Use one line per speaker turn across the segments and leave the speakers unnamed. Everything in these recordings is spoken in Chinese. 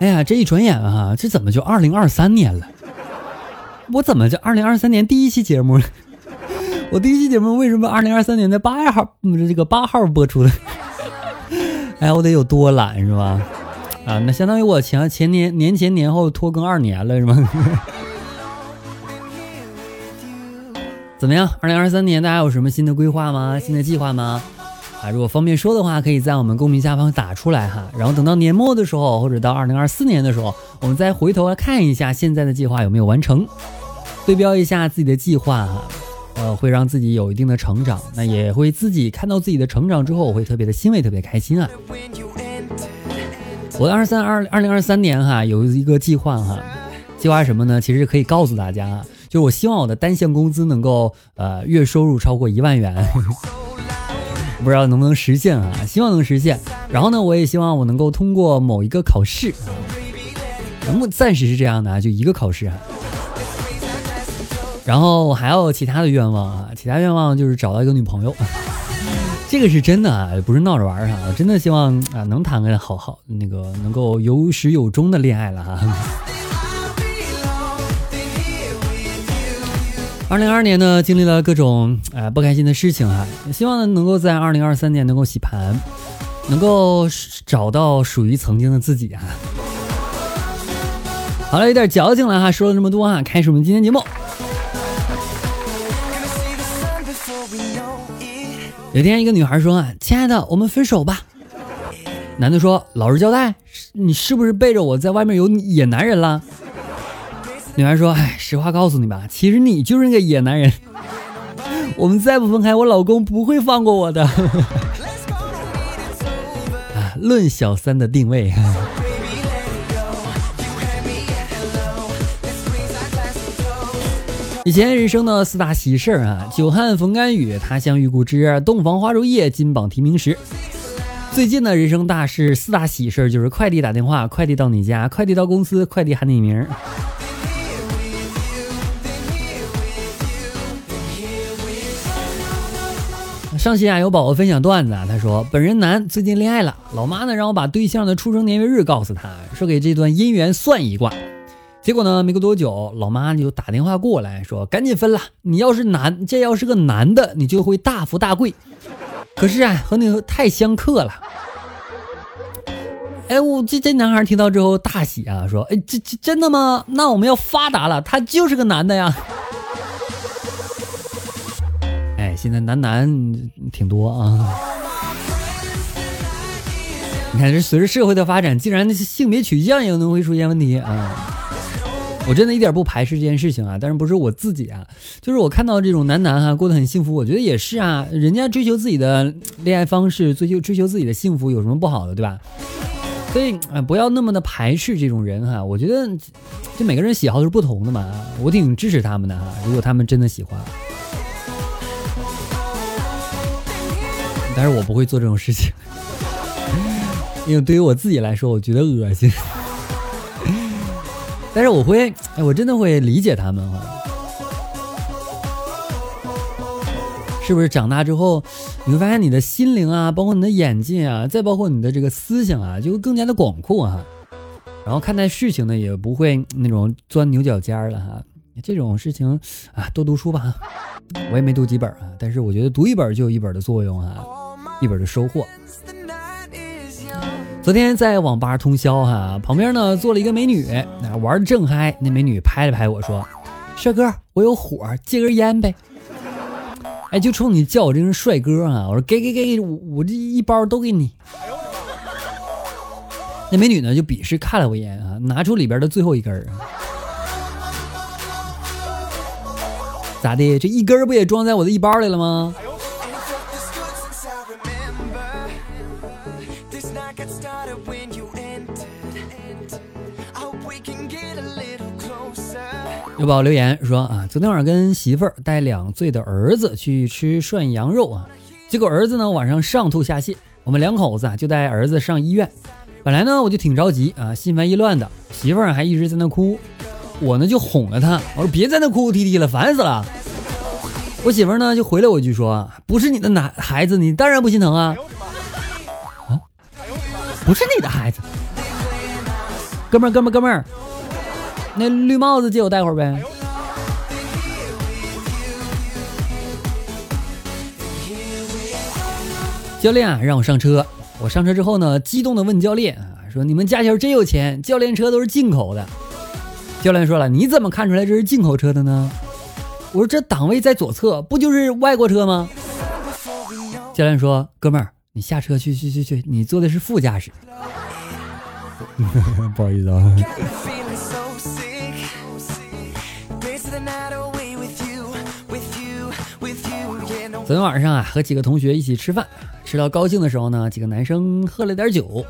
哎呀，这一转眼啊，这怎么就二零二三年了？我怎么就二零二三年第一期节目了？我第一期节目为什么二零二三年的八月号，这个八号播出的？哎，我得有多懒是吧？啊，那相当于我前前年年前年后拖更二年了是吗？怎么样？二零二三年大家有什么新的规划吗？新的计划吗？啊，如果方便说的话，可以在我们公屏下方打出来哈。然后等到年末的时候，或者到二零二四年的时候，我们再回头来看一下现在的计划有没有完成，对标一下自己的计划哈。呃，会让自己有一定的成长，那也会自己看到自己的成长之后，我会特别的欣慰，特别开心啊。我的二三二二零二三年哈有一个计划哈，计划什么呢？其实可以告诉大家啊，就是我希望我的单项工资能够呃月收入超过一万元，不知道能不能实现啊？希望能实现。然后呢，我也希望我能够通过某一个考试，目暂时是这样的啊，就一个考试啊。然后我还有其他的愿望啊，其他愿望就是找到一个女朋友，这个是真的啊，不是闹着玩儿我真的希望啊能谈个好好那个能够有始有终的恋爱了哈。二零二二年呢，经历了各种啊不开心的事情哈，希望呢能够在二零二三年能够洗盘，能够找到属于曾经的自己哈。好了，有点矫情了哈，说了这么多哈，开始我们今天节目。有天，一个女孩说啊：“亲爱的，我们分手吧。”男的说：“老实交代，你是不是背着我在外面有野男人了？”女孩说：“哎，实话告诉你吧，其实你就是那个野男人。我们再不分开，我老公不会放过我的。”啊，论小三的定位。以前人生的四大喜事儿啊，久旱逢甘雨，他乡遇故知，洞房花烛夜，金榜题名时。最近的人生大事四大喜事儿就是快递打电话，快递到你家，快递到公司，快递喊你名儿。上期啊，有宝宝分享段子啊，他说本人男，最近恋爱了，老妈呢让我把对象的出生年月日告诉他，说给这段姻缘算一卦。结果呢？没过多久，老妈就打电话过来说：“赶紧分了！你要是男，这要是个男的，你就会大富大贵。可是啊，和你太相克了。”哎，我这这男孩听到之后大喜啊，说：“哎，这这真的吗？那我们要发达了，他就是个男的呀！”现在男男挺多啊。你看，这随着社会的发展，竟然那些性别取向也可能会出现问题啊。我真的一点不排斥这件事情啊，但是不是我自己啊，就是我看到这种男男哈过得很幸福，我觉得也是啊，人家追求自己的恋爱方式，追求追求自己的幸福有什么不好的，对吧？所以啊，不要那么的排斥这种人哈，我觉得就每个人喜好是不同的嘛，我挺支持他们的哈，如果他们真的喜欢，但是我不会做这种事情，因为对于我自己来说，我觉得恶心。但是我会，哎，我真的会理解他们哈，是不是？长大之后，你会发现你的心灵啊，包括你的眼界啊，再包括你的这个思想啊，就更加的广阔哈。然后看待事情呢，也不会那种钻牛角尖了哈。这种事情啊，多读书吧。我也没读几本啊，但是我觉得读一本就有一本的作用啊，一本的收获。昨天在网吧通宵哈，旁边呢坐了一个美女，那玩的正嗨。那美女拍了拍我说：“帅哥，我有火，借根烟呗。”哎，就冲你叫我这声帅哥啊！我说给给给，我我这一包都给你。那美女呢就鄙视看了我一眼啊，拿出里边的最后一根啊，咋的？这一根不也装在我的一包里了吗？有宝留言说啊，昨天晚上跟媳妇儿带两岁的儿子去吃涮羊肉啊，结果儿子呢晚上上吐下泻，我们两口子啊就带儿子上医院。本来呢我就挺着急啊，心烦意乱的，媳妇儿还一直在那哭，我呢就哄了她，我说别在那哭哭啼啼了，烦死了。我媳妇儿呢就回了我一句说，不是你的男孩子，你当然不心疼啊。啊，不是你的孩子，哥们儿哥们儿哥们儿。那绿帽子借我戴会儿呗。教练啊，让我上车。我上车之后呢，激动的问教练啊，说你们驾校真有钱，教练车都是进口的。教练说了，你怎么看出来这是进口车的呢？我说这档位在左侧，不就是外国车吗？教练说，哥们儿，你下车去去去去，你坐的是副驾驶。不好意思啊。昨天晚上啊，和几个同学一起吃饭，吃到高兴的时候呢，几个男生喝了点酒，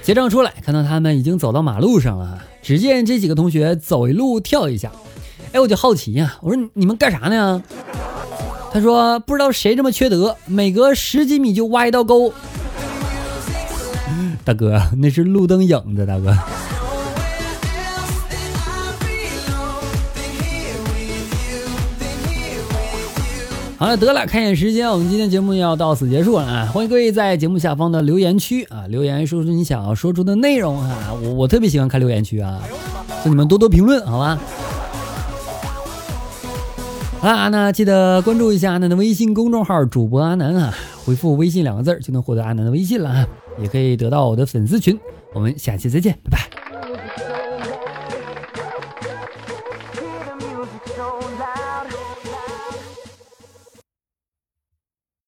结账出来，看到他们已经走到马路上了。只见这几个同学走一路跳一下，哎，我就好奇呀，我说你们干啥呢？他说不知道谁这么缺德，每隔十几米就挖一道沟。大哥，那是路灯影子，大哥。好了，得了，看一眼时间，我们今天节目要到此结束了啊！欢迎各位在节目下方的留言区啊留言，说出你想要说出的内容啊！我我特别喜欢看留言区啊，请你们多多评论，好吧？好了，那记得关注一下阿南的微信公众号主播阿南啊，回复微信两个字就能获得阿南的微信了啊，也可以得到我的粉丝群。我们下期再见，拜拜。